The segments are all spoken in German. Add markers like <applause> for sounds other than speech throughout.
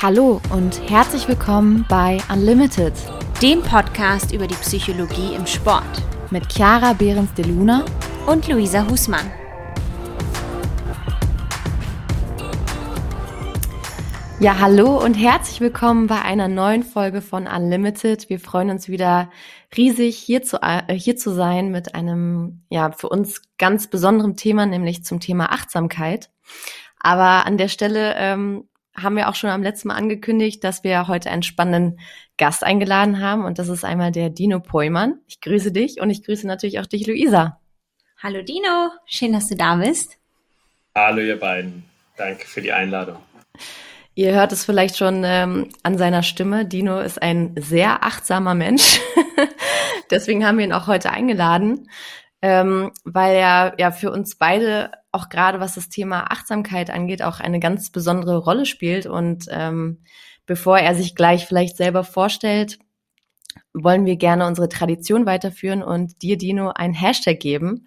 Hallo und herzlich willkommen bei Unlimited, dem Podcast über die Psychologie im Sport mit Chiara Behrens de Luna und Luisa Husmann. Ja, hallo und herzlich willkommen bei einer neuen Folge von Unlimited. Wir freuen uns wieder riesig hier zu, äh, hier zu sein mit einem, ja, für uns ganz besonderen Thema, nämlich zum Thema Achtsamkeit. Aber an der Stelle ähm, haben wir auch schon am letzten Mal angekündigt, dass wir heute einen spannenden Gast eingeladen haben und das ist einmal der Dino Poimann. Ich grüße dich und ich grüße natürlich auch dich, Luisa. Hallo Dino, schön, dass du da bist. Hallo ihr beiden, danke für die Einladung. Ihr hört es vielleicht schon ähm, an seiner Stimme. Dino ist ein sehr achtsamer Mensch. <laughs> Deswegen haben wir ihn auch heute eingeladen, ähm, weil er ja für uns beide auch gerade was das Thema Achtsamkeit angeht, auch eine ganz besondere Rolle spielt. Und ähm, bevor er sich gleich vielleicht selber vorstellt, wollen wir gerne unsere Tradition weiterführen und dir, Dino, ein Hashtag geben.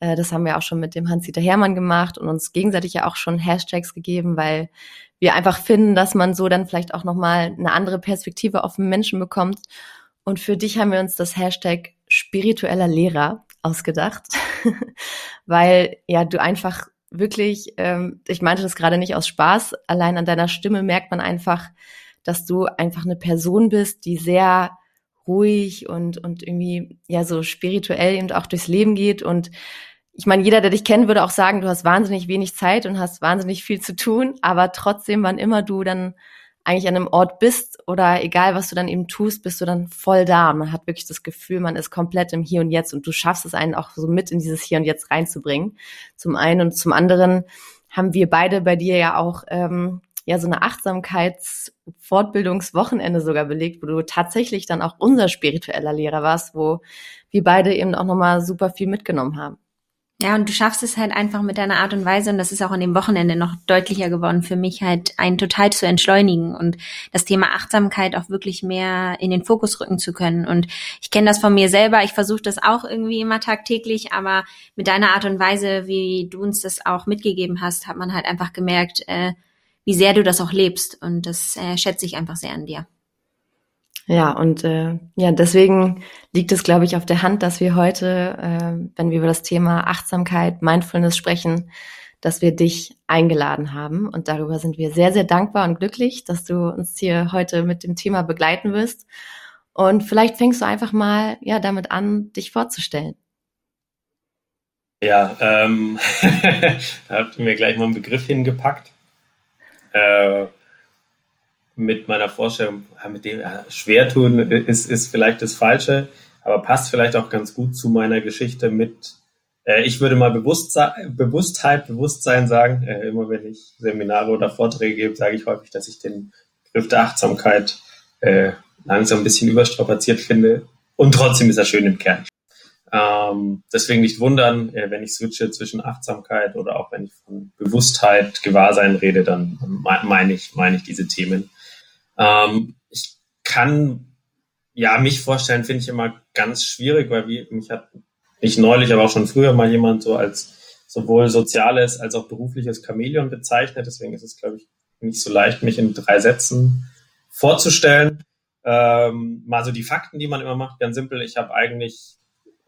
Äh, das haben wir auch schon mit dem Hans-Dieter Hermann gemacht und uns gegenseitig ja auch schon Hashtags gegeben, weil wir einfach finden, dass man so dann vielleicht auch nochmal eine andere Perspektive auf den Menschen bekommt. Und für dich haben wir uns das Hashtag spiritueller Lehrer ausgedacht, <laughs> weil ja du einfach wirklich, ähm, ich meinte das gerade nicht aus Spaß, allein an deiner Stimme merkt man einfach, dass du einfach eine Person bist, die sehr ruhig und, und irgendwie ja so spirituell eben auch durchs Leben geht. Und ich meine, jeder, der dich kennt, würde auch sagen, du hast wahnsinnig wenig Zeit und hast wahnsinnig viel zu tun, aber trotzdem, wann immer du dann eigentlich an einem Ort bist oder egal, was du dann eben tust, bist du dann voll da. Man hat wirklich das Gefühl, man ist komplett im Hier und Jetzt und du schaffst es einen auch so mit in dieses Hier und Jetzt reinzubringen. Zum einen und zum anderen haben wir beide bei dir ja auch ähm, ja so eine Achtsamkeitsfortbildungswochenende sogar belegt, wo du tatsächlich dann auch unser spiritueller Lehrer warst, wo wir beide eben auch nochmal super viel mitgenommen haben. Ja, und du schaffst es halt einfach mit deiner Art und Weise, und das ist auch an dem Wochenende noch deutlicher geworden für mich, halt einen total zu entschleunigen und das Thema Achtsamkeit auch wirklich mehr in den Fokus rücken zu können. Und ich kenne das von mir selber, ich versuche das auch irgendwie immer tagtäglich, aber mit deiner Art und Weise, wie du uns das auch mitgegeben hast, hat man halt einfach gemerkt, äh, wie sehr du das auch lebst. Und das äh, schätze ich einfach sehr an dir. Ja, und äh, ja, deswegen liegt es, glaube ich, auf der Hand, dass wir heute, äh, wenn wir über das Thema Achtsamkeit, Mindfulness sprechen, dass wir dich eingeladen haben. Und darüber sind wir sehr, sehr dankbar und glücklich, dass du uns hier heute mit dem Thema begleiten wirst. Und vielleicht fängst du einfach mal ja damit an, dich vorzustellen. Ja, ähm, <laughs> da habt ihr mir gleich mal einen Begriff hingepackt. Äh, mit meiner Vorstellung, mit dem ja, schwer tun ist, ist vielleicht das Falsche, aber passt vielleicht auch ganz gut zu meiner Geschichte mit, äh, ich würde mal Bewusstsein, Bewusstheit, Bewusstsein sagen. Äh, immer wenn ich Seminare oder Vorträge gebe, sage ich häufig, dass ich den Begriff der Achtsamkeit äh, langsam ein bisschen überstrapaziert finde. Und trotzdem ist er schön im Kern. Ähm, deswegen nicht wundern, äh, wenn ich switche zwischen Achtsamkeit oder auch wenn ich von Bewusstheit, Gewahrsein rede, dann meine ich, meine ich diese Themen. Ähm, ich kann ja mich vorstellen, finde ich immer ganz schwierig, weil wie, mich hat nicht neulich, aber auch schon früher mal jemand so als sowohl soziales als auch berufliches Chamäleon bezeichnet. Deswegen ist es, glaube ich, nicht so leicht, mich in drei Sätzen vorzustellen. Ähm, mal so die Fakten, die man immer macht, ganz simpel. Ich habe eigentlich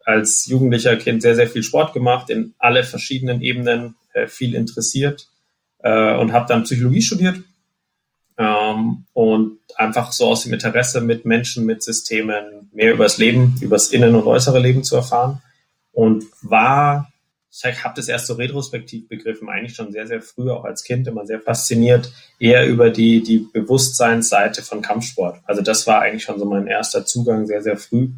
als jugendlicher Kind sehr, sehr viel Sport gemacht, in alle verschiedenen Ebenen, äh, viel interessiert äh, und habe dann Psychologie studiert ähm, und einfach so aus dem Interesse mit Menschen, mit Systemen mehr über das Leben, über das Innen- und äußere Leben zu erfahren und war, ich habe das erst so retrospektiv begriffen, eigentlich schon sehr, sehr früh, auch als Kind immer sehr fasziniert, eher über die, die Bewusstseinsseite von Kampfsport. Also das war eigentlich schon so mein erster Zugang sehr, sehr früh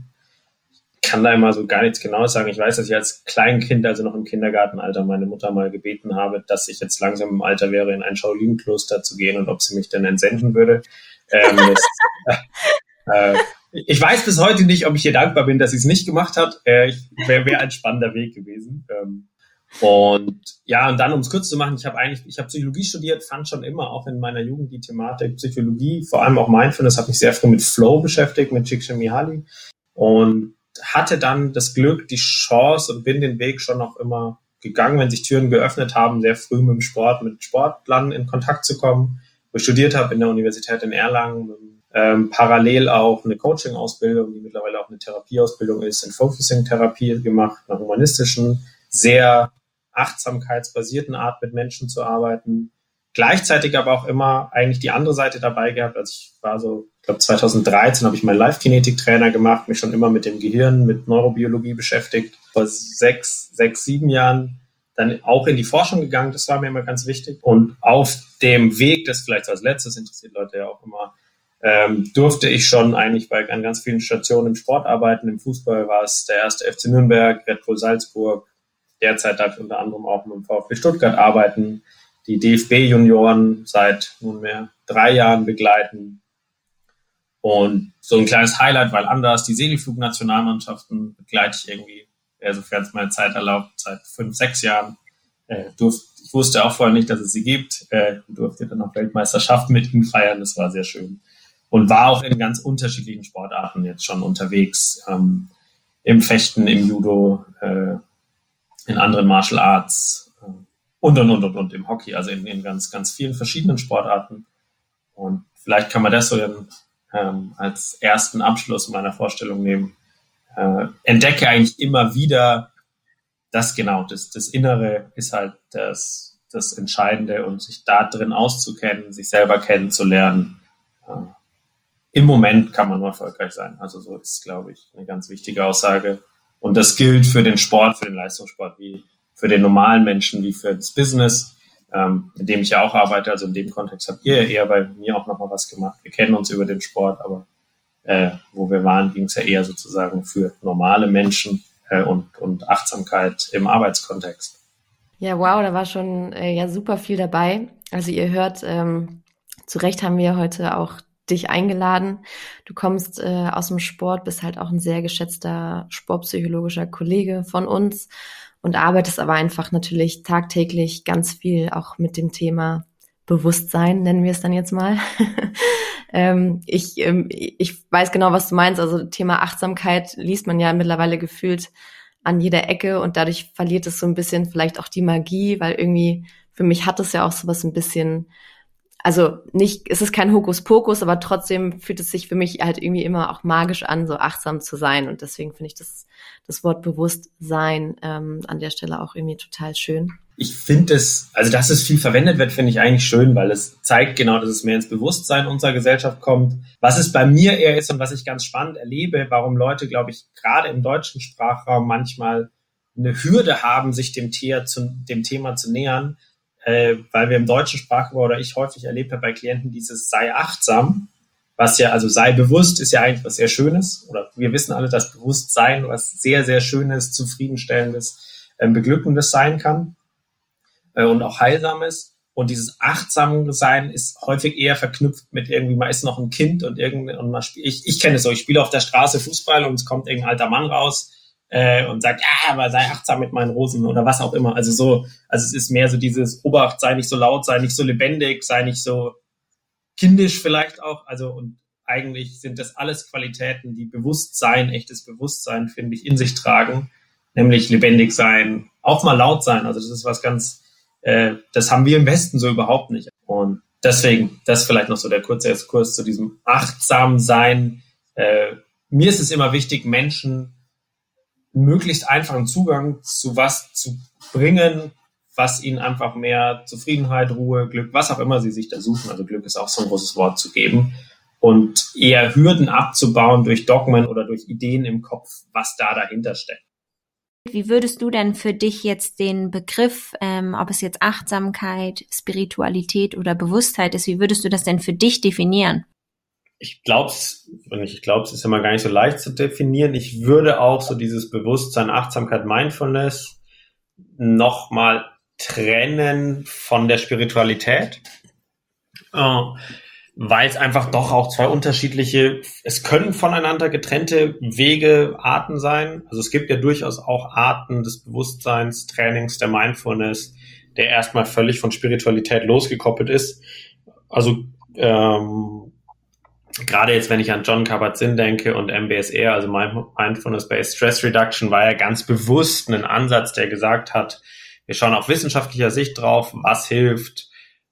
kann da immer so gar nichts Genaues sagen. Ich weiß, dass ich als Kleinkind, also noch im Kindergartenalter, meine Mutter mal gebeten habe, dass ich jetzt langsam im Alter wäre, in ein Shaolin-Kloster zu gehen und ob sie mich denn entsenden würde. Ähm, das, <laughs> äh, ich weiß bis heute nicht, ob ich ihr dankbar bin, dass sie es nicht gemacht hat. Äh, Wäre wär ein spannender Weg gewesen. Ähm, und ja, und dann, um es kurz zu machen, ich habe eigentlich, ich habe Psychologie studiert, fand schon immer auch in meiner Jugend die Thematik Psychologie, vor allem auch Mindfulness, habe mich sehr früh mit Flow beschäftigt, mit Csikszentmihalyi und hatte dann das Glück, die Chance und bin den Weg schon noch immer gegangen, wenn sich Türen geöffnet haben, sehr früh mit dem Sport, mit Sportlern in Kontakt zu kommen. wo ich studiert habe in der Universität in Erlangen. Ähm, parallel auch eine Coaching-Ausbildung, die mittlerweile auch eine Therapieausbildung ist, in Focusing-Therapie gemacht, einer humanistischen, sehr achtsamkeitsbasierten Art mit Menschen zu arbeiten. Gleichzeitig aber auch immer eigentlich die andere Seite dabei gehabt. Also ich war so, ich glaube 2013 habe ich meinen Live-Kinetik-Trainer gemacht, mich schon immer mit dem Gehirn, mit Neurobiologie beschäftigt. Vor sechs, sechs, sieben Jahren dann auch in die Forschung gegangen. Das war mir immer ganz wichtig. Und auf dem Weg, das vielleicht als letztes interessiert Leute ja auch immer, ähm, durfte ich schon eigentlich bei an ganz vielen Stationen im Sport arbeiten. Im Fußball war es der erste FC Nürnberg, Red Bull Salzburg. Derzeit darf ich unter anderem auch mit dem VfB Stuttgart arbeiten die DFB-Junioren seit nunmehr drei Jahren begleiten. Und so ein kleines Highlight, weil anders die Segelflugnationalmannschaften begleite ich irgendwie, sofern es meine Zeit erlaubt, seit fünf, sechs Jahren. Äh, durft, ich wusste auch vorher nicht, dass es sie gibt. Äh, durfte dann auch Weltmeisterschaften mit ihnen feiern. Das war sehr schön. Und war auch in ganz unterschiedlichen Sportarten jetzt schon unterwegs. Ähm, Im Fechten, im Judo, äh, in anderen Martial Arts, und und und und und im Hockey, also in, in ganz, ganz vielen verschiedenen Sportarten. Und vielleicht kann man das so in, ähm, als ersten Abschluss meiner Vorstellung nehmen. Äh, entdecke eigentlich immer wieder, das genau, das, das Innere ist halt das, das Entscheidende und sich da drin auszukennen, sich selber kennenzulernen. Äh, Im Moment kann man nur erfolgreich sein. Also so ist, glaube ich, eine ganz wichtige Aussage. Und das gilt für den Sport, für den Leistungssport wie für den normalen Menschen wie für das Business, ähm, in dem ich ja auch arbeite. Also in dem Kontext habt ihr eher bei mir auch nochmal was gemacht. Wir kennen uns über den Sport, aber äh, wo wir waren, ging es ja eher sozusagen für normale Menschen äh, und, und Achtsamkeit im Arbeitskontext. Ja, wow, da war schon äh, ja super viel dabei. Also ihr hört, ähm, zu Recht haben wir heute auch dich eingeladen. Du kommst äh, aus dem Sport, bist halt auch ein sehr geschätzter sportpsychologischer Kollege von uns und arbeitest aber einfach natürlich tagtäglich ganz viel auch mit dem Thema Bewusstsein, nennen wir es dann jetzt mal. <laughs> ähm, ich, ähm, ich weiß genau, was du meinst. Also Thema Achtsamkeit liest man ja mittlerweile gefühlt an jeder Ecke und dadurch verliert es so ein bisschen vielleicht auch die Magie, weil irgendwie für mich hat es ja auch sowas ein bisschen also nicht, es ist kein Hokuspokus, aber trotzdem fühlt es sich für mich halt irgendwie immer auch magisch an, so achtsam zu sein. Und deswegen finde ich das, das Wort Bewusstsein ähm, an der Stelle auch irgendwie total schön. Ich finde es, also dass es viel verwendet wird, finde ich eigentlich schön, weil es zeigt genau, dass es mehr ins Bewusstsein unserer Gesellschaft kommt. Was es bei mir eher ist und was ich ganz spannend erlebe, warum Leute, glaube ich, gerade im deutschen Sprachraum manchmal eine Hürde haben, sich dem, Thea dem Thema zu nähern, äh, weil wir im deutschen Sprachgebrauch oder ich häufig erlebt habe bei Klienten dieses sei achtsam, was ja, also sei bewusst, ist ja eigentlich was sehr Schönes. Oder wir wissen alle, dass Bewusstsein was sehr, sehr Schönes, zufriedenstellendes, äh, beglückendes sein kann äh, und auch heilsames. Und dieses achtsam sein ist häufig eher verknüpft mit irgendwie, man ist noch ein Kind und irgendwie, und man spielt, ich, ich kenne es so, ich spiele auf der Straße Fußball und es kommt irgendein alter Mann raus äh, und sagt, ja, aber sei achtsam mit meinen Rosen oder was auch immer. Also so, also es ist mehr so dieses Obacht, sei nicht so laut, sei nicht so lebendig, sei nicht so kindisch vielleicht auch. Also und eigentlich sind das alles Qualitäten, die Bewusstsein, echtes Bewusstsein, finde ich, in sich tragen, nämlich lebendig sein, auch mal laut sein. Also das ist was ganz, äh, das haben wir im Westen so überhaupt nicht. Und deswegen, das vielleicht noch so der kurze Exkurs zu diesem achtsam sein. Äh, mir ist es immer wichtig, Menschen möglichst einfachen Zugang zu was zu bringen, was ihnen einfach mehr Zufriedenheit, Ruhe, Glück, was auch immer sie sich da suchen. Also Glück ist auch so ein großes Wort zu geben. Und eher Hürden abzubauen durch Dogmen oder durch Ideen im Kopf, was da dahinter steckt. Wie würdest du denn für dich jetzt den Begriff, ähm, ob es jetzt Achtsamkeit, Spiritualität oder Bewusstheit ist, wie würdest du das denn für dich definieren? Ich glaube es, ich glaube, es ist immer gar nicht so leicht zu definieren. Ich würde auch so dieses Bewusstsein, Achtsamkeit, Mindfulness nochmal trennen von der Spiritualität, äh, weil es einfach doch auch zwei unterschiedliche, es können voneinander getrennte Wege, Arten sein. Also es gibt ja durchaus auch Arten des Bewusstseins, Trainings, der Mindfulness, der erstmal völlig von Spiritualität losgekoppelt ist. Also ähm, gerade jetzt, wenn ich an John Kabat-Zinn denke und MBSR, also Mindfulness-Based Stress Reduction, war ja ganz bewusst ein Ansatz, der gesagt hat, wir schauen auf wissenschaftlicher Sicht drauf, was hilft.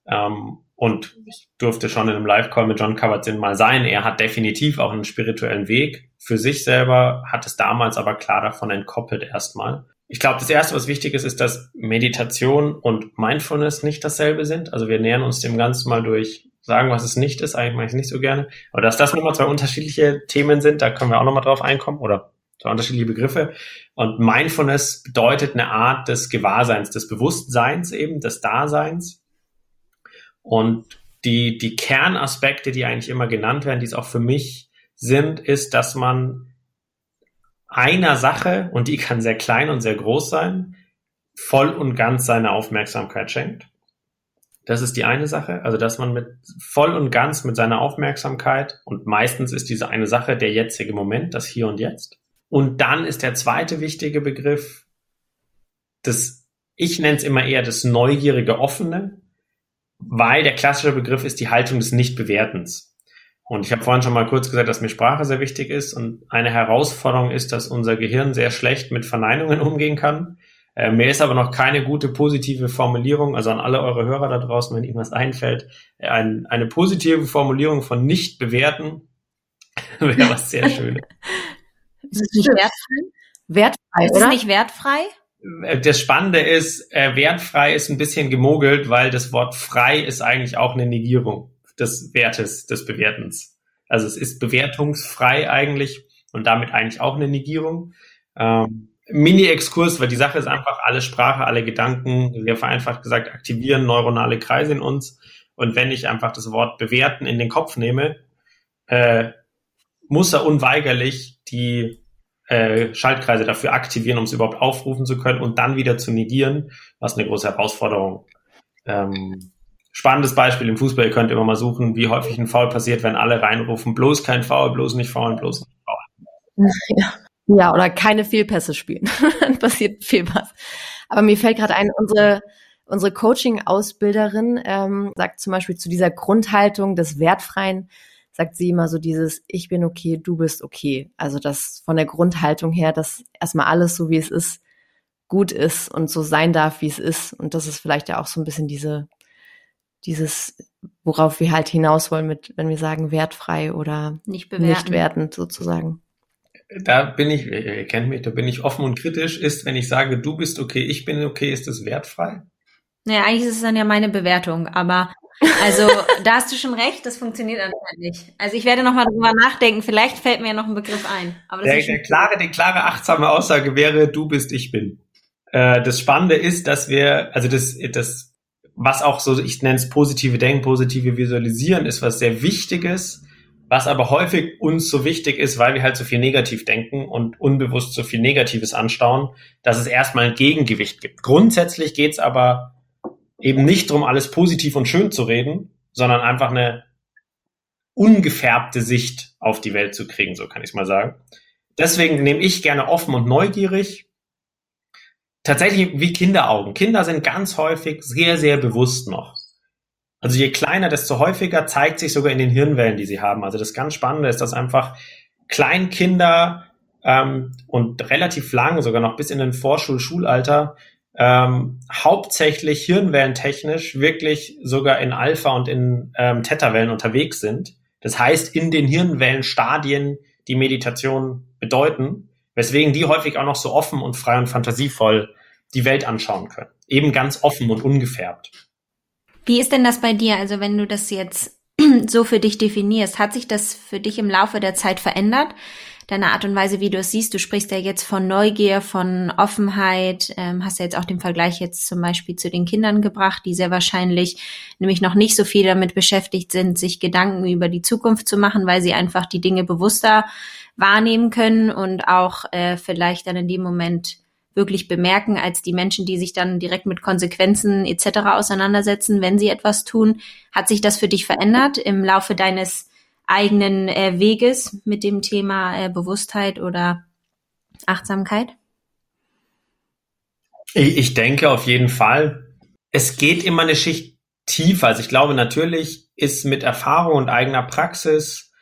Ähm, und ich durfte schon in einem Live-Call mit John Kabat-Zinn mal sein. Er hat definitiv auch einen spirituellen Weg für sich selber, hat es damals aber klar davon entkoppelt erstmal. Ich glaube, das Erste, was wichtig ist, ist, dass Meditation und Mindfulness nicht dasselbe sind. Also wir nähern uns dem Ganzen mal durch sagen, was es nicht ist. Eigentlich mache ich es nicht so gerne. Aber dass das nochmal zwei unterschiedliche Themen sind, da können wir auch nochmal drauf einkommen oder zwei unterschiedliche Begriffe. Und Mindfulness bedeutet eine Art des Gewahrseins, des Bewusstseins eben, des Daseins. Und die, die Kernaspekte, die eigentlich immer genannt werden, die es auch für mich sind, ist, dass man einer Sache, und die kann sehr klein und sehr groß sein, voll und ganz seine Aufmerksamkeit schenkt. Das ist die eine Sache, also dass man mit voll und ganz mit seiner Aufmerksamkeit und meistens ist diese eine Sache der jetzige Moment, das Hier und Jetzt. Und dann ist der zweite wichtige Begriff, das, ich nenne es immer eher das neugierige Offene, weil der klassische Begriff ist die Haltung des Nichtbewertens. Und ich habe vorhin schon mal kurz gesagt, dass mir Sprache sehr wichtig ist und eine Herausforderung ist, dass unser Gehirn sehr schlecht mit Verneinungen umgehen kann. Äh, mir ist aber noch keine gute positive Formulierung, also an alle eure Hörer da draußen, wenn Ihnen was einfällt, ein, eine positive Formulierung von nicht bewerten <laughs> wäre was sehr Schönes. ist es nicht wertfrei? Wertfrei, ist es nicht wertfrei? Äh, das Spannende ist, äh, wertfrei ist ein bisschen gemogelt, weil das Wort frei ist eigentlich auch eine Negierung des Wertes, des Bewertens. Also es ist bewertungsfrei eigentlich und damit eigentlich auch eine Negierung. Ähm, Mini-Exkurs, weil die Sache ist einfach, alle Sprache, alle Gedanken, sehr vereinfacht gesagt, aktivieren neuronale Kreise in uns. Und wenn ich einfach das Wort bewerten in den Kopf nehme, äh, muss er unweigerlich die äh, Schaltkreise dafür aktivieren, um es überhaupt aufrufen zu können und dann wieder zu negieren, was eine große Herausforderung. Ähm, spannendes Beispiel im Fußball, ihr könnt immer mal suchen, wie häufig ein Foul passiert, wenn alle reinrufen, bloß kein Foul, bloß nicht faulen, bloß nicht faulen. <laughs> Ja. Ja, oder keine Fehlpässe spielen. <laughs> Dann passiert viel was. Aber mir fällt gerade ein, unsere, unsere Coaching-Ausbilderin ähm, sagt zum Beispiel zu dieser Grundhaltung des Wertfreien, sagt sie immer so dieses, ich bin okay, du bist okay. Also das von der Grundhaltung her, dass erstmal alles so wie es ist, gut ist und so sein darf, wie es ist. Und das ist vielleicht ja auch so ein bisschen diese, dieses, worauf wir halt hinaus wollen mit, wenn wir sagen wertfrei oder nicht, bewerten. nicht wertend sozusagen da bin ich, ihr kennt mich, da bin ich offen und kritisch, ist, wenn ich sage, du bist okay, ich bin okay, ist das wertfrei? Naja, eigentlich ist es dann ja meine Bewertung, aber also da hast du schon recht, das funktioniert anscheinend nicht. Also ich werde nochmal drüber nachdenken, vielleicht fällt mir ja noch ein Begriff ein. Aber der, der klare, die klare achtsame Aussage wäre, du bist, ich bin. Äh, das Spannende ist, dass wir, also das, das, was auch so, ich nenne es positive Denken, positive Visualisieren, ist was sehr Wichtiges was aber häufig uns so wichtig ist, weil wir halt so viel negativ denken und unbewusst so viel Negatives anstauen, dass es erstmal ein Gegengewicht gibt. Grundsätzlich geht es aber eben nicht darum, alles positiv und schön zu reden, sondern einfach eine ungefärbte Sicht auf die Welt zu kriegen, so kann ich es mal sagen. Deswegen nehme ich gerne offen und neugierig. Tatsächlich wie Kinderaugen. Kinder sind ganz häufig sehr, sehr bewusst noch. Also je kleiner, desto häufiger zeigt sich sogar in den Hirnwellen, die sie haben. Also das ganz Spannende ist, dass einfach Kleinkinder ähm, und relativ lang, sogar noch bis in den Vorschul-Schulalter, ähm, hauptsächlich hirnwellentechnisch wirklich sogar in Alpha- und in ähm, Theta-Wellen unterwegs sind. Das heißt, in den Hirnwellenstadien die Meditation bedeuten, weswegen die häufig auch noch so offen und frei und fantasievoll die Welt anschauen können. Eben ganz offen und ungefärbt. Wie ist denn das bei dir? Also wenn du das jetzt <clears throat> so für dich definierst, hat sich das für dich im Laufe der Zeit verändert? Deine Art und Weise, wie du es siehst, du sprichst ja jetzt von Neugier, von Offenheit, ähm, hast ja jetzt auch den Vergleich jetzt zum Beispiel zu den Kindern gebracht, die sehr wahrscheinlich nämlich noch nicht so viel damit beschäftigt sind, sich Gedanken über die Zukunft zu machen, weil sie einfach die Dinge bewusster wahrnehmen können und auch äh, vielleicht dann in dem Moment wirklich bemerken als die Menschen, die sich dann direkt mit Konsequenzen etc. auseinandersetzen, wenn sie etwas tun. Hat sich das für dich verändert im Laufe deines eigenen äh, Weges mit dem Thema äh, Bewusstheit oder Achtsamkeit? Ich, ich denke auf jeden Fall. Es geht immer eine Schicht tiefer. Also ich glaube, natürlich ist mit Erfahrung und eigener Praxis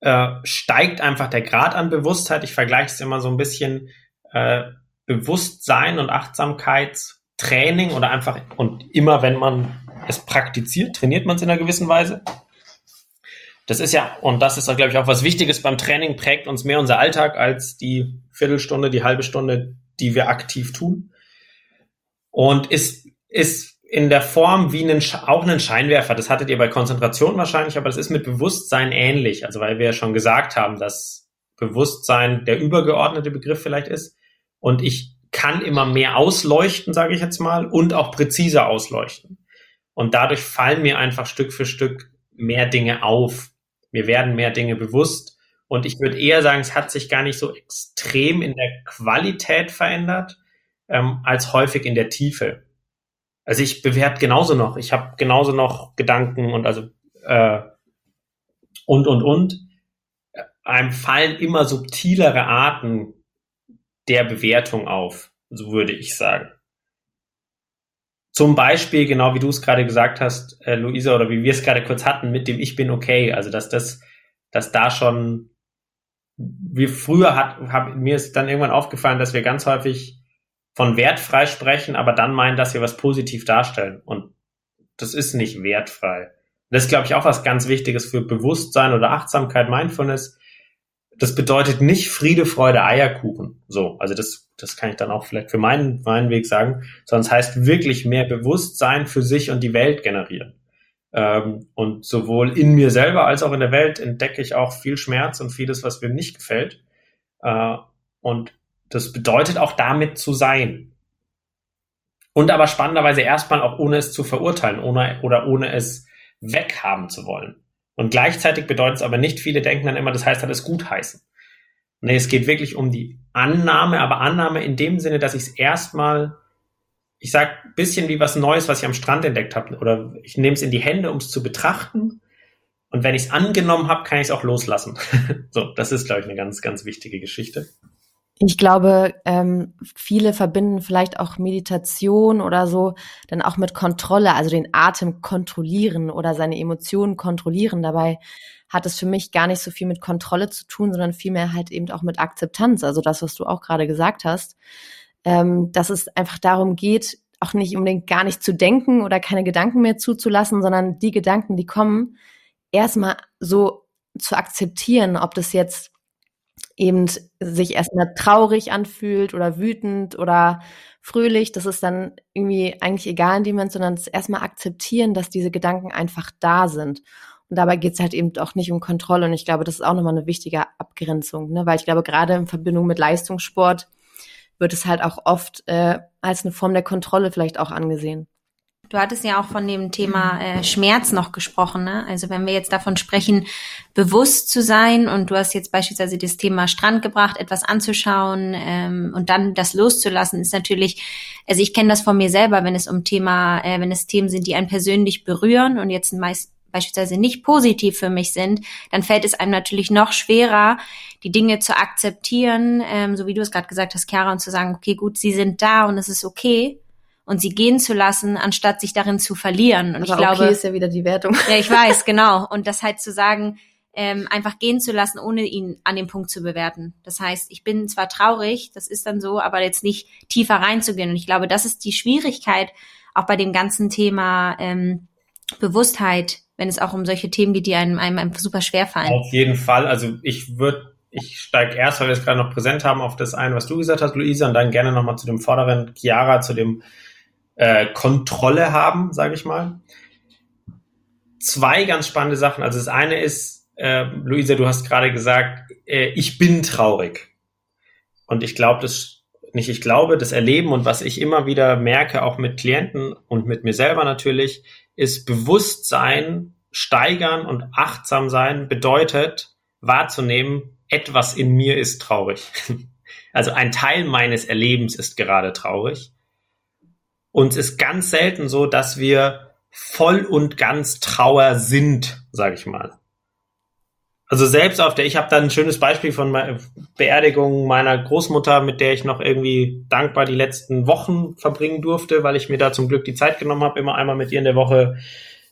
äh, steigt einfach der Grad an Bewusstheit. Ich vergleiche es immer so ein bisschen äh, Bewusstsein und Achtsamkeitstraining oder einfach und immer wenn man es praktiziert, trainiert man es in einer gewissen Weise. Das ist ja, und das ist, glaube ich, auch was Wichtiges beim Training, prägt uns mehr unser Alltag als die Viertelstunde, die halbe Stunde, die wir aktiv tun. Und ist, ist in der Form wie ein, auch ein Scheinwerfer. Das hattet ihr bei Konzentration wahrscheinlich, aber das ist mit Bewusstsein ähnlich. Also weil wir ja schon gesagt haben, dass Bewusstsein der übergeordnete Begriff vielleicht ist. Und ich kann immer mehr ausleuchten, sage ich jetzt mal, und auch präziser ausleuchten. Und dadurch fallen mir einfach Stück für Stück mehr Dinge auf. Mir werden mehr Dinge bewusst. Und ich würde eher sagen, es hat sich gar nicht so extrem in der Qualität verändert, ähm, als häufig in der Tiefe. Also ich bewerte genauso noch. Ich habe genauso noch Gedanken und also äh, und und und. Einem fallen immer subtilere Arten der Bewertung auf, so würde ich sagen. Zum Beispiel, genau wie du es gerade gesagt hast, äh, Luisa, oder wie wir es gerade kurz hatten, mit dem Ich bin okay. Also dass das, dass da schon, wie früher hat, hab, mir ist dann irgendwann aufgefallen, dass wir ganz häufig von wertfrei sprechen, aber dann meinen, dass wir was positiv darstellen. Und das ist nicht wertfrei. Das ist, glaube ich, auch was ganz Wichtiges für Bewusstsein oder Achtsamkeit, Mindfulness. Das bedeutet nicht Friede, Freude, Eierkuchen. So, also das, das kann ich dann auch vielleicht für meinen, meinen Weg sagen, sondern es heißt wirklich mehr Bewusstsein für sich und die Welt generieren. Ähm, und sowohl in mir selber als auch in der Welt entdecke ich auch viel Schmerz und vieles, was mir nicht gefällt. Äh, und das bedeutet auch damit zu sein. Und aber spannenderweise erstmal auch ohne es zu verurteilen ohne, oder ohne es weghaben zu wollen. Und gleichzeitig bedeutet es aber nicht, viele denken dann immer, das heißt alles gutheißen. Nee, es geht wirklich um die Annahme, aber Annahme in dem Sinne, dass ich es erstmal, ich sag bisschen wie was Neues, was ich am Strand entdeckt habe, oder ich nehme es in die Hände, um es zu betrachten. Und wenn ich es angenommen habe, kann ich es auch loslassen. <laughs> so, das ist, glaube ich, eine ganz, ganz wichtige Geschichte. Ich glaube, ähm, viele verbinden vielleicht auch Meditation oder so dann auch mit Kontrolle, also den Atem kontrollieren oder seine Emotionen kontrollieren. Dabei hat es für mich gar nicht so viel mit Kontrolle zu tun, sondern vielmehr halt eben auch mit Akzeptanz. Also das, was du auch gerade gesagt hast, ähm, dass es einfach darum geht, auch nicht unbedingt gar nicht zu denken oder keine Gedanken mehr zuzulassen, sondern die Gedanken, die kommen, erstmal so zu akzeptieren, ob das jetzt eben sich erstmal traurig anfühlt oder wütend oder fröhlich, das ist dann irgendwie eigentlich egal in dem Moment, sondern es erstmal akzeptieren, dass diese Gedanken einfach da sind. Und dabei geht es halt eben auch nicht um Kontrolle. Und ich glaube, das ist auch nochmal eine wichtige Abgrenzung, ne? weil ich glaube, gerade in Verbindung mit Leistungssport wird es halt auch oft äh, als eine Form der Kontrolle vielleicht auch angesehen. Du hattest ja auch von dem Thema äh, Schmerz noch gesprochen. Ne? Also wenn wir jetzt davon sprechen, bewusst zu sein und du hast jetzt beispielsweise das Thema Strand gebracht, etwas anzuschauen ähm, und dann das loszulassen, ist natürlich, also ich kenne das von mir selber, wenn es um Thema, äh, wenn es Themen sind, die einen persönlich berühren und jetzt meist beispielsweise nicht positiv für mich sind, dann fällt es einem natürlich noch schwerer, die Dinge zu akzeptieren, ähm, so wie du es gerade gesagt hast, Chiara, und zu sagen, okay, gut, sie sind da und es ist okay und sie gehen zu lassen, anstatt sich darin zu verlieren. Und Aber ich glaube, okay ist ja wieder die Wertung. Ja, ich weiß, <laughs> genau. Und das halt zu sagen, ähm, einfach gehen zu lassen, ohne ihn an dem Punkt zu bewerten. Das heißt, ich bin zwar traurig, das ist dann so, aber jetzt nicht tiefer reinzugehen. Und ich glaube, das ist die Schwierigkeit auch bei dem ganzen Thema ähm, Bewusstheit, wenn es auch um solche Themen geht, die einem, einem, einem super schwer fallen. Auf jeden Fall. Also ich würde ich steige erst, weil wir es gerade noch präsent haben, auf das ein, was du gesagt hast, Luisa, und dann gerne nochmal zu dem vorderen Chiara, zu dem äh, Kontrolle haben, sage ich mal. Zwei ganz spannende Sachen. Also das eine ist, äh, Luisa, du hast gerade gesagt, äh, ich bin traurig. Und ich glaube, das nicht, ich glaube, das Erleben und was ich immer wieder merke, auch mit Klienten und mit mir selber natürlich, ist Bewusstsein steigern und achtsam sein bedeutet wahrzunehmen, etwas in mir ist traurig. <laughs> Also ein Teil meines Erlebens ist gerade traurig. Und es ist ganz selten so, dass wir voll und ganz Trauer sind, sage ich mal. Also selbst auf der, ich habe da ein schönes Beispiel von meiner Beerdigung meiner Großmutter, mit der ich noch irgendwie dankbar die letzten Wochen verbringen durfte, weil ich mir da zum Glück die Zeit genommen habe, immer einmal mit ihr in der Woche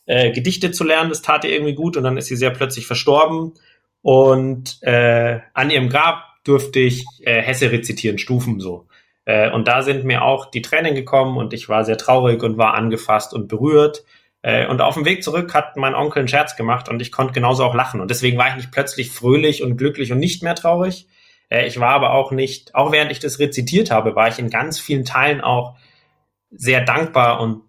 äh, Gedichte zu lernen. Das tat ihr irgendwie gut und dann ist sie sehr plötzlich verstorben. Und äh, an ihrem Grab durfte ich äh, Hesse rezitieren, Stufen so. Äh, und da sind mir auch die Tränen gekommen und ich war sehr traurig und war angefasst und berührt. Äh, und auf dem Weg zurück hat mein Onkel einen Scherz gemacht und ich konnte genauso auch lachen. Und deswegen war ich nicht plötzlich fröhlich und glücklich und nicht mehr traurig. Äh, ich war aber auch nicht, auch während ich das rezitiert habe, war ich in ganz vielen Teilen auch sehr dankbar und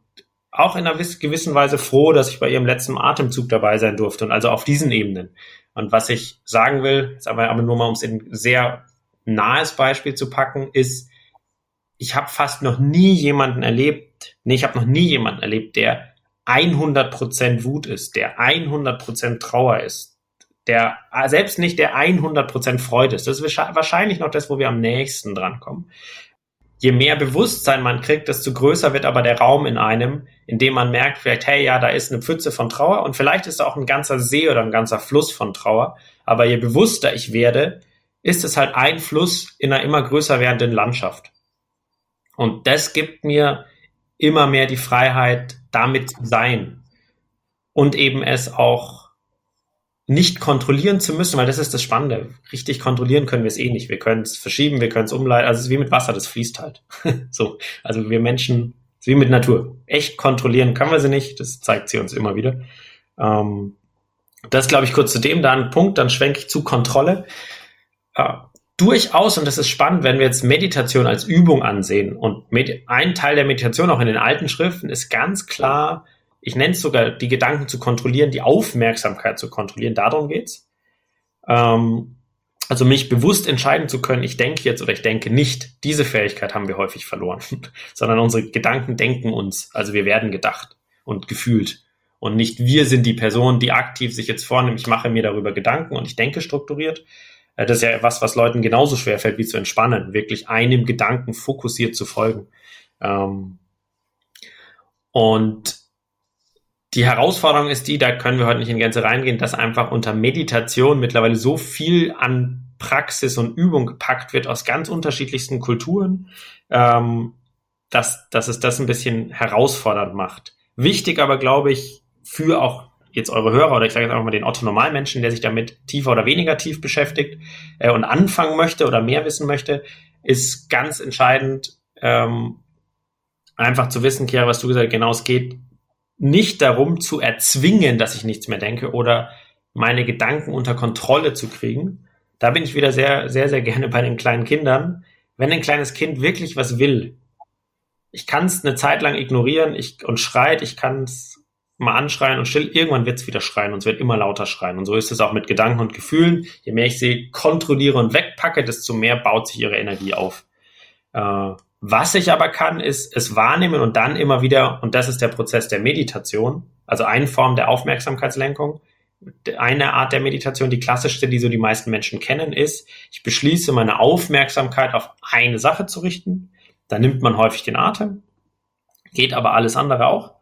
auch in einer gewissen Weise froh, dass ich bei ihrem letzten Atemzug dabei sein durfte und also auf diesen Ebenen. Und was ich sagen will, ist aber, aber nur mal, um es in sehr nahes Beispiel zu packen, ist, ich habe fast noch nie jemanden erlebt, nee, ich habe noch nie jemanden erlebt, der 100% Wut ist, der 100% Trauer ist, der selbst nicht der 100% Freude ist. Das ist wahrscheinlich noch das, wo wir am nächsten drankommen. Je mehr Bewusstsein man kriegt, desto größer wird aber der Raum in einem, in dem man merkt, vielleicht, hey, ja, da ist eine Pfütze von Trauer und vielleicht ist da auch ein ganzer See oder ein ganzer Fluss von Trauer. Aber je bewusster ich werde, ist es halt ein Fluss in einer immer größer werdenden Landschaft. Und das gibt mir immer mehr die Freiheit, damit zu sein und eben es auch nicht kontrollieren zu müssen, weil das ist das Spannende. Richtig kontrollieren können wir es eh nicht. Wir können es verschieben, wir können es umleiten. Also es ist wie mit Wasser, das fließt halt. <laughs> so, also wir Menschen, es ist wie mit Natur. Echt kontrollieren können wir sie nicht. Das zeigt sie uns immer wieder. Ähm, das glaube ich kurz zu dem. Da ein Punkt, dann schwenke ich zu Kontrolle. Äh, durchaus, und das ist spannend, wenn wir jetzt Meditation als Übung ansehen, und ein Teil der Meditation auch in den alten Schriften ist ganz klar, ich nenne es sogar, die Gedanken zu kontrollieren, die Aufmerksamkeit zu kontrollieren, darum geht's. Ähm, also mich bewusst entscheiden zu können, ich denke jetzt oder ich denke nicht, diese Fähigkeit haben wir häufig verloren, <laughs> sondern unsere Gedanken denken uns, also wir werden gedacht und gefühlt. Und nicht wir sind die Person, die aktiv sich jetzt vornimmt, ich mache mir darüber Gedanken und ich denke strukturiert, das ist ja was, was Leuten genauso schwer fällt, wie zu entspannen, wirklich einem Gedanken fokussiert zu folgen. Ähm, und die Herausforderung ist die, da können wir heute nicht in Gänze reingehen, dass einfach unter Meditation mittlerweile so viel an Praxis und Übung gepackt wird aus ganz unterschiedlichsten Kulturen, ähm, dass, dass es das ein bisschen herausfordernd macht. Wichtig aber, glaube ich, für auch jetzt eure Hörer oder ich sage jetzt einfach mal den Otto-Normalmenschen, der sich damit tiefer oder weniger tief beschäftigt äh, und anfangen möchte oder mehr wissen möchte, ist ganz entscheidend, ähm, einfach zu wissen, Kira, was du gesagt hast, genau, es geht nicht darum zu erzwingen, dass ich nichts mehr denke oder meine Gedanken unter Kontrolle zu kriegen. Da bin ich wieder sehr, sehr, sehr gerne bei den kleinen Kindern. Wenn ein kleines Kind wirklich was will, ich kann es eine Zeit lang ignorieren ich, und schreit, ich kann es mal anschreien und still, irgendwann wird es wieder schreien und es wird immer lauter schreien. Und so ist es auch mit Gedanken und Gefühlen. Je mehr ich sie kontrolliere und wegpacke, desto mehr baut sich ihre Energie auf. Äh, was ich aber kann, ist es wahrnehmen und dann immer wieder, und das ist der Prozess der Meditation, also eine Form der Aufmerksamkeitslenkung. Eine Art der Meditation, die klassischste, die so die meisten Menschen kennen, ist, ich beschließe meine Aufmerksamkeit auf eine Sache zu richten. Da nimmt man häufig den Atem, geht aber alles andere auch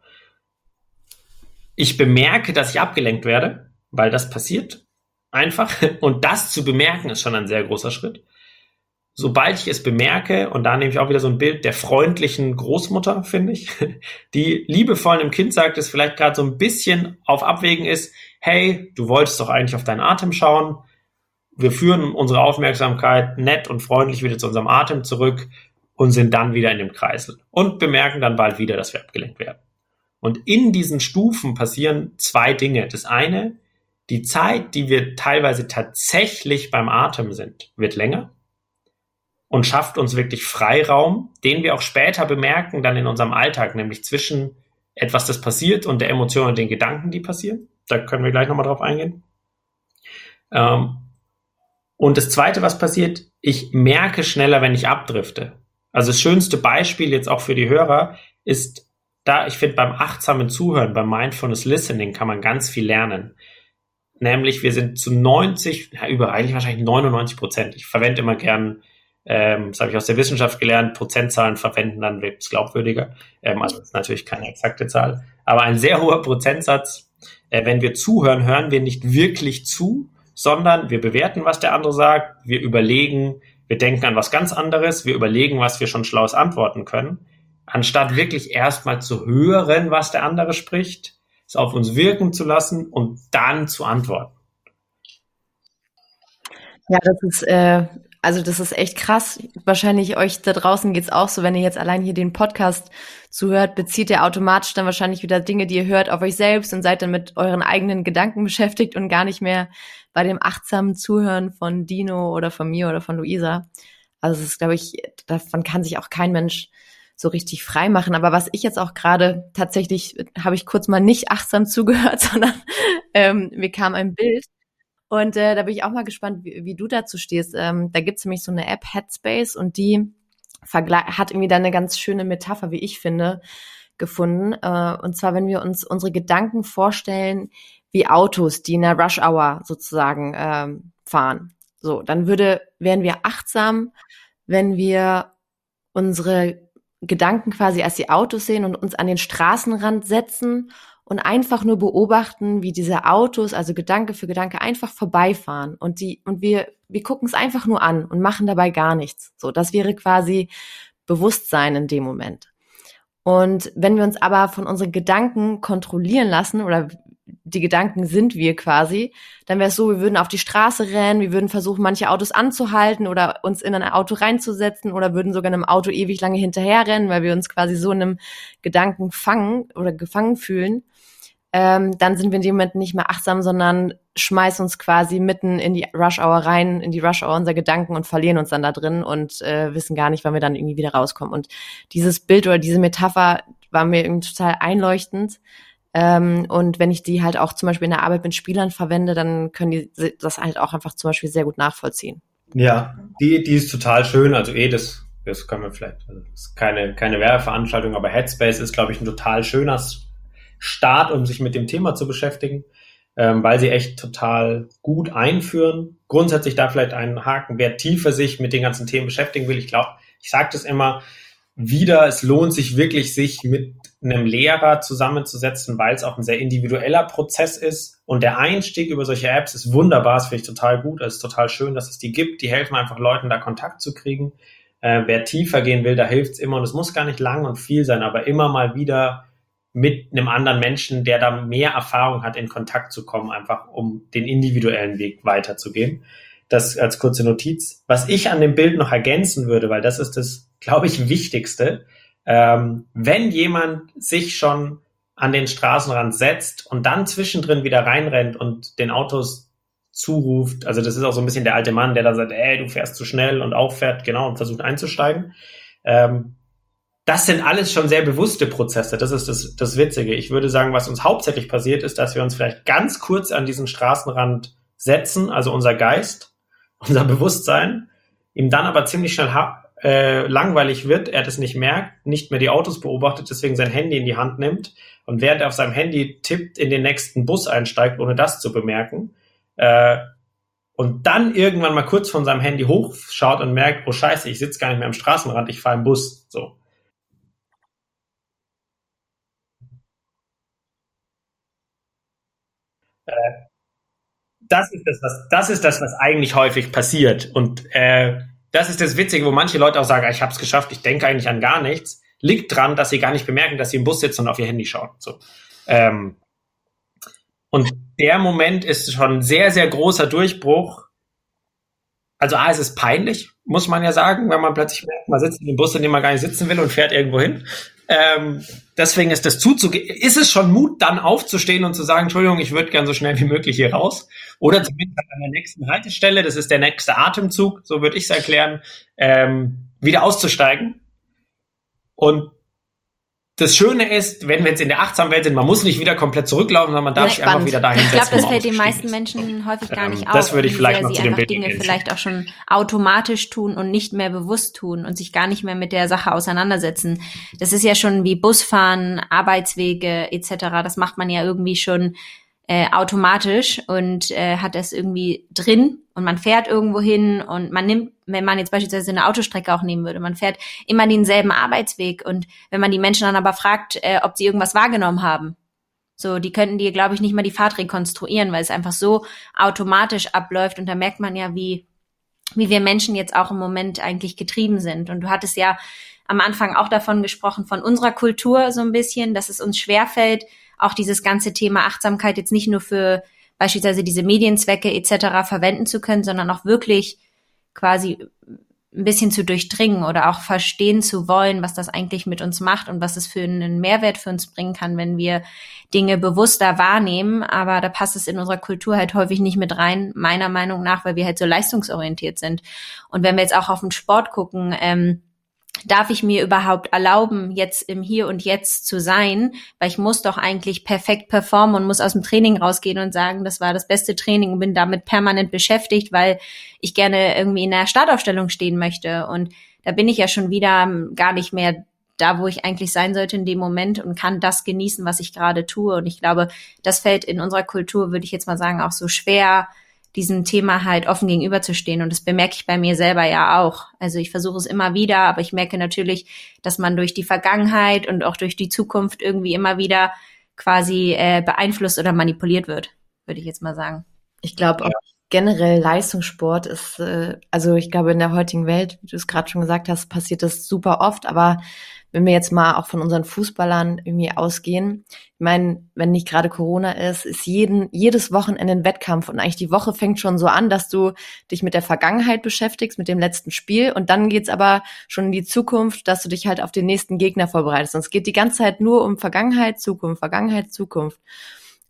ich bemerke, dass ich abgelenkt werde, weil das passiert einfach. <laughs> Und das zu bemerken ist schon ein sehr großer Schritt. Sobald ich es bemerke, und da nehme ich auch wieder so ein Bild der freundlichen Großmutter, finde ich, <laughs> die liebevoll einem Kind sagt, es vielleicht gerade so ein bisschen auf Abwägen ist, hey, du wolltest doch eigentlich auf deinen Atem schauen. Wir führen unsere Aufmerksamkeit nett und freundlich wieder zu unserem Atem zurück und sind dann wieder in dem Kreisel und bemerken dann bald wieder, dass wir abgelenkt werden. Und in diesen Stufen passieren zwei Dinge. Das eine, die Zeit, die wir teilweise tatsächlich beim Atem sind, wird länger und schafft uns wirklich Freiraum, den wir auch später bemerken, dann in unserem Alltag, nämlich zwischen etwas, das passiert und der Emotion und den Gedanken, die passieren. Da können wir gleich nochmal drauf eingehen. Ähm, und das Zweite, was passiert, ich merke schneller, wenn ich abdrifte. Also das schönste Beispiel jetzt auch für die Hörer ist da, ich finde, beim achtsamen Zuhören, beim Mindfulness Listening kann man ganz viel lernen. Nämlich, wir sind zu 90, ja, über eigentlich wahrscheinlich 99 Prozent. Ich verwende immer gern, ähm, das habe ich aus der Wissenschaft gelernt, Prozentzahlen verwenden, dann wird es glaubwürdiger. Ähm, also das ist natürlich keine exakte Zahl. Aber ein sehr hoher Prozentsatz, äh, wenn wir zuhören, hören wir nicht wirklich zu, sondern wir bewerten, was der andere sagt, wir überlegen, wir denken an was ganz anderes, wir überlegen, was wir schon schlaues antworten können anstatt wirklich erstmal zu hören, was der andere spricht, es auf uns wirken zu lassen und dann zu antworten. Ja, das ist äh, also das ist echt krass. Wahrscheinlich euch da draußen geht's auch so, wenn ihr jetzt allein hier den Podcast zuhört, bezieht ihr automatisch dann wahrscheinlich wieder Dinge, die ihr hört, auf euch selbst und seid dann mit euren eigenen Gedanken <laughs> beschäftigt und gar nicht mehr bei dem achtsamen Zuhören von Dino oder von mir oder von Luisa. Also es ist, glaube ich, davon kann sich auch kein Mensch so richtig frei machen. Aber was ich jetzt auch gerade tatsächlich, habe ich kurz mal nicht achtsam <laughs> zugehört, sondern ähm, mir kam ein Bild. Und äh, da bin ich auch mal gespannt, wie, wie du dazu stehst. Ähm, da gibt's nämlich so eine App, Headspace, und die hat irgendwie da eine ganz schöne Metapher, wie ich finde, gefunden. Äh, und zwar, wenn wir uns unsere Gedanken vorstellen, wie Autos, die in der Rush Hour sozusagen ähm, fahren. So, dann würde, wären wir achtsam, wenn wir unsere Gedanken quasi als die Autos sehen und uns an den Straßenrand setzen und einfach nur beobachten, wie diese Autos, also Gedanke für Gedanke, einfach vorbeifahren und die und wir wir gucken es einfach nur an und machen dabei gar nichts. So, das wäre quasi Bewusstsein in dem Moment. Und wenn wir uns aber von unseren Gedanken kontrollieren lassen oder die Gedanken sind wir quasi, dann wäre es so, wir würden auf die Straße rennen, wir würden versuchen, manche Autos anzuhalten oder uns in ein Auto reinzusetzen oder würden sogar einem Auto ewig lange hinterherrennen, weil wir uns quasi so in einem Gedanken fangen oder gefangen fühlen. Ähm, dann sind wir in dem Moment nicht mehr achtsam, sondern schmeißen uns quasi mitten in die Rush Hour rein, in die Rush Hour unserer Gedanken und verlieren uns dann da drin und äh, wissen gar nicht, wann wir dann irgendwie wieder rauskommen. Und dieses Bild oder diese Metapher war mir irgendwie total einleuchtend, ähm, und wenn ich die halt auch zum Beispiel in der Arbeit mit Spielern verwende, dann können die das halt auch einfach zum Beispiel sehr gut nachvollziehen. Ja, die, die ist total schön. Also eh, das, das können wir vielleicht, also das ist keine, keine Werbeveranstaltung, aber Headspace ist, glaube ich, ein total schöner Start, um sich mit dem Thema zu beschäftigen, ähm, weil sie echt total gut einführen. Grundsätzlich da vielleicht einen Haken, wer tiefer sich mit den ganzen Themen beschäftigen will. Ich glaube, ich sage das immer wieder, es lohnt sich wirklich, sich mit einem Lehrer zusammenzusetzen, weil es auch ein sehr individueller Prozess ist. Und der Einstieg über solche Apps ist wunderbar, das finde ich total gut. Es ist total schön, dass es die gibt. Die helfen einfach Leuten, da Kontakt zu kriegen. Äh, wer tiefer gehen will, da hilft es immer. Und es muss gar nicht lang und viel sein, aber immer mal wieder mit einem anderen Menschen, der da mehr Erfahrung hat, in Kontakt zu kommen, einfach um den individuellen Weg weiterzugehen. Das als kurze Notiz. Was ich an dem Bild noch ergänzen würde, weil das ist das, glaube ich, Wichtigste, ähm, wenn jemand sich schon an den Straßenrand setzt und dann zwischendrin wieder reinrennt und den Autos zuruft, also das ist auch so ein bisschen der alte Mann, der da sagt, ey, du fährst zu schnell und auffährt, genau, und versucht einzusteigen. Ähm, das sind alles schon sehr bewusste Prozesse. Das ist das, das Witzige. Ich würde sagen, was uns hauptsächlich passiert, ist, dass wir uns vielleicht ganz kurz an diesen Straßenrand setzen, also unser Geist, unser Bewusstsein, ihm dann aber ziemlich schnell äh, langweilig wird, er das nicht merkt, nicht mehr die Autos beobachtet, deswegen sein Handy in die Hand nimmt und während er auf seinem Handy tippt, in den nächsten Bus einsteigt, ohne das zu bemerken. Äh, und dann irgendwann mal kurz von seinem Handy hochschaut und merkt, oh scheiße, ich sitze gar nicht mehr am Straßenrand, ich fahre im Bus. So. Äh, das ist das, was, das ist das, was eigentlich häufig passiert. Und äh, das ist das Witzige, wo manche Leute auch sagen, ich habe es geschafft, ich denke eigentlich an gar nichts, liegt dran, dass sie gar nicht bemerken, dass sie im Bus sitzen und auf ihr Handy schauen. So. Ähm, und der Moment ist schon ein sehr, sehr großer Durchbruch. Also A, es ist peinlich, muss man ja sagen, wenn man plötzlich merkt, man sitzt in dem Bus, in dem man gar nicht sitzen will und fährt irgendwo hin. Ähm, deswegen ist das zuzugehen. Ist es schon Mut, dann aufzustehen und zu sagen, Entschuldigung, ich würde gern so schnell wie möglich hier raus? Oder zumindest an der nächsten Haltestelle, das ist der nächste Atemzug, so würde ich es erklären, ähm, wieder auszusteigen und das Schöne ist, wenn wir jetzt in der Achtsamkeit sind, man muss nicht wieder komplett zurücklaufen, sondern man darf sich einfach wieder dahin setzen. Ich glaube, das fällt den meisten Menschen häufig gar nicht ähm, auf. Das würde ich vielleicht noch zu dem Bild Dinge vielleicht auch schon automatisch tun und nicht mehr bewusst tun und sich gar nicht mehr mit der Sache auseinandersetzen. Das ist ja schon wie Busfahren, Arbeitswege etc. Das macht man ja irgendwie schon äh, automatisch und äh, hat das irgendwie drin und man fährt irgendwo hin und man nimmt, wenn man jetzt beispielsweise eine Autostrecke auch nehmen würde, man fährt immer denselben Arbeitsweg und wenn man die Menschen dann aber fragt, äh, ob sie irgendwas wahrgenommen haben, so, die könnten dir, glaube ich, nicht mal die Fahrt rekonstruieren, weil es einfach so automatisch abläuft und da merkt man ja, wie, wie wir Menschen jetzt auch im Moment eigentlich getrieben sind. Und du hattest ja am Anfang auch davon gesprochen, von unserer Kultur so ein bisschen, dass es uns schwerfällt, auch dieses ganze Thema Achtsamkeit jetzt nicht nur für beispielsweise diese Medienzwecke etc. verwenden zu können, sondern auch wirklich quasi ein bisschen zu durchdringen oder auch verstehen zu wollen, was das eigentlich mit uns macht und was es für einen Mehrwert für uns bringen kann, wenn wir Dinge bewusster wahrnehmen. Aber da passt es in unserer Kultur halt häufig nicht mit rein, meiner Meinung nach, weil wir halt so leistungsorientiert sind. Und wenn wir jetzt auch auf den Sport gucken, ähm, darf ich mir überhaupt erlauben, jetzt im Hier und Jetzt zu sein, weil ich muss doch eigentlich perfekt performen und muss aus dem Training rausgehen und sagen, das war das beste Training und bin damit permanent beschäftigt, weil ich gerne irgendwie in der Startaufstellung stehen möchte. Und da bin ich ja schon wieder ähm, gar nicht mehr da, wo ich eigentlich sein sollte in dem Moment und kann das genießen, was ich gerade tue. Und ich glaube, das fällt in unserer Kultur, würde ich jetzt mal sagen, auch so schwer, diesem Thema halt offen gegenüberzustehen. Und das bemerke ich bei mir selber ja auch. Also ich versuche es immer wieder, aber ich merke natürlich, dass man durch die Vergangenheit und auch durch die Zukunft irgendwie immer wieder quasi äh, beeinflusst oder manipuliert wird, würde ich jetzt mal sagen. Ich glaube auch generell Leistungssport ist, äh, also ich glaube in der heutigen Welt, wie du es gerade schon gesagt hast, passiert das super oft, aber wenn wir jetzt mal auch von unseren Fußballern irgendwie ausgehen, ich meine, wenn nicht gerade Corona ist, ist jeden, jedes Wochenende ein Wettkampf und eigentlich die Woche fängt schon so an, dass du dich mit der Vergangenheit beschäftigst, mit dem letzten Spiel und dann geht's aber schon in die Zukunft, dass du dich halt auf den nächsten Gegner vorbereitest. Und es geht die ganze Zeit nur um Vergangenheit, Zukunft, Vergangenheit, Zukunft.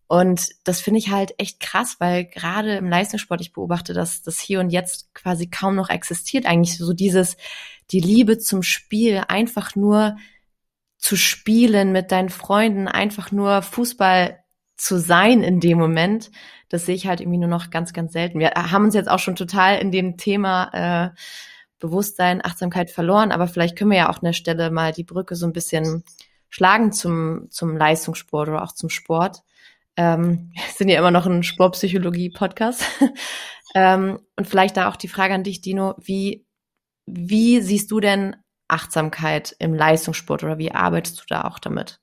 Und das finde ich halt echt krass, weil gerade im Leistungssport ich beobachte, dass das hier und jetzt quasi kaum noch existiert. Eigentlich so dieses, die Liebe zum Spiel, einfach nur zu spielen mit deinen Freunden, einfach nur Fußball zu sein in dem Moment, das sehe ich halt irgendwie nur noch ganz, ganz selten. Wir haben uns jetzt auch schon total in dem Thema äh, Bewusstsein, Achtsamkeit verloren, aber vielleicht können wir ja auch an der Stelle mal die Brücke so ein bisschen schlagen zum, zum Leistungssport oder auch zum Sport. Ähm, <laughs> sind ja immer noch ein Sportpsychologie-Podcast. <laughs> ähm, und vielleicht da auch die Frage an dich, Dino, wie wie siehst du denn Achtsamkeit im Leistungssport oder wie arbeitest du da auch damit?